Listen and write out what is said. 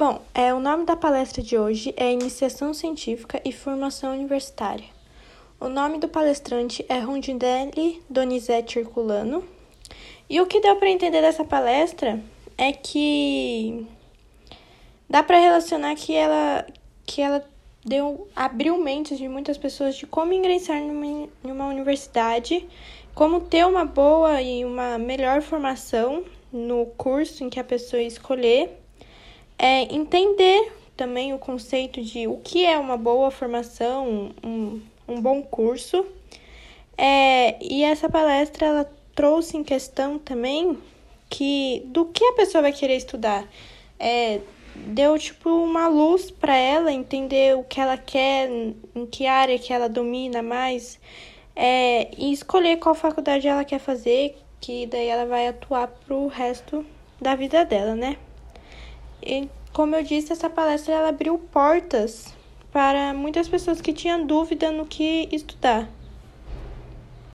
Bom, é, o nome da palestra de hoje é Iniciação Científica e Formação Universitária. O nome do palestrante é Rondinelli Donizete Herculano. E o que deu para entender dessa palestra é que dá para relacionar que ela que ela deu abriu mentes de muitas pessoas de como ingressar em uma universidade, como ter uma boa e uma melhor formação no curso em que a pessoa escolher é entender também o conceito de o que é uma boa formação, um, um bom curso. É, e essa palestra ela trouxe em questão também que do que a pessoa vai querer estudar. É, deu tipo uma luz para ela entender o que ela quer, em que área que ela domina mais, é, e escolher qual faculdade ela quer fazer, que daí ela vai atuar pro resto da vida dela, né? E, como eu disse, essa palestra ela abriu portas para muitas pessoas que tinham dúvida no que estudar.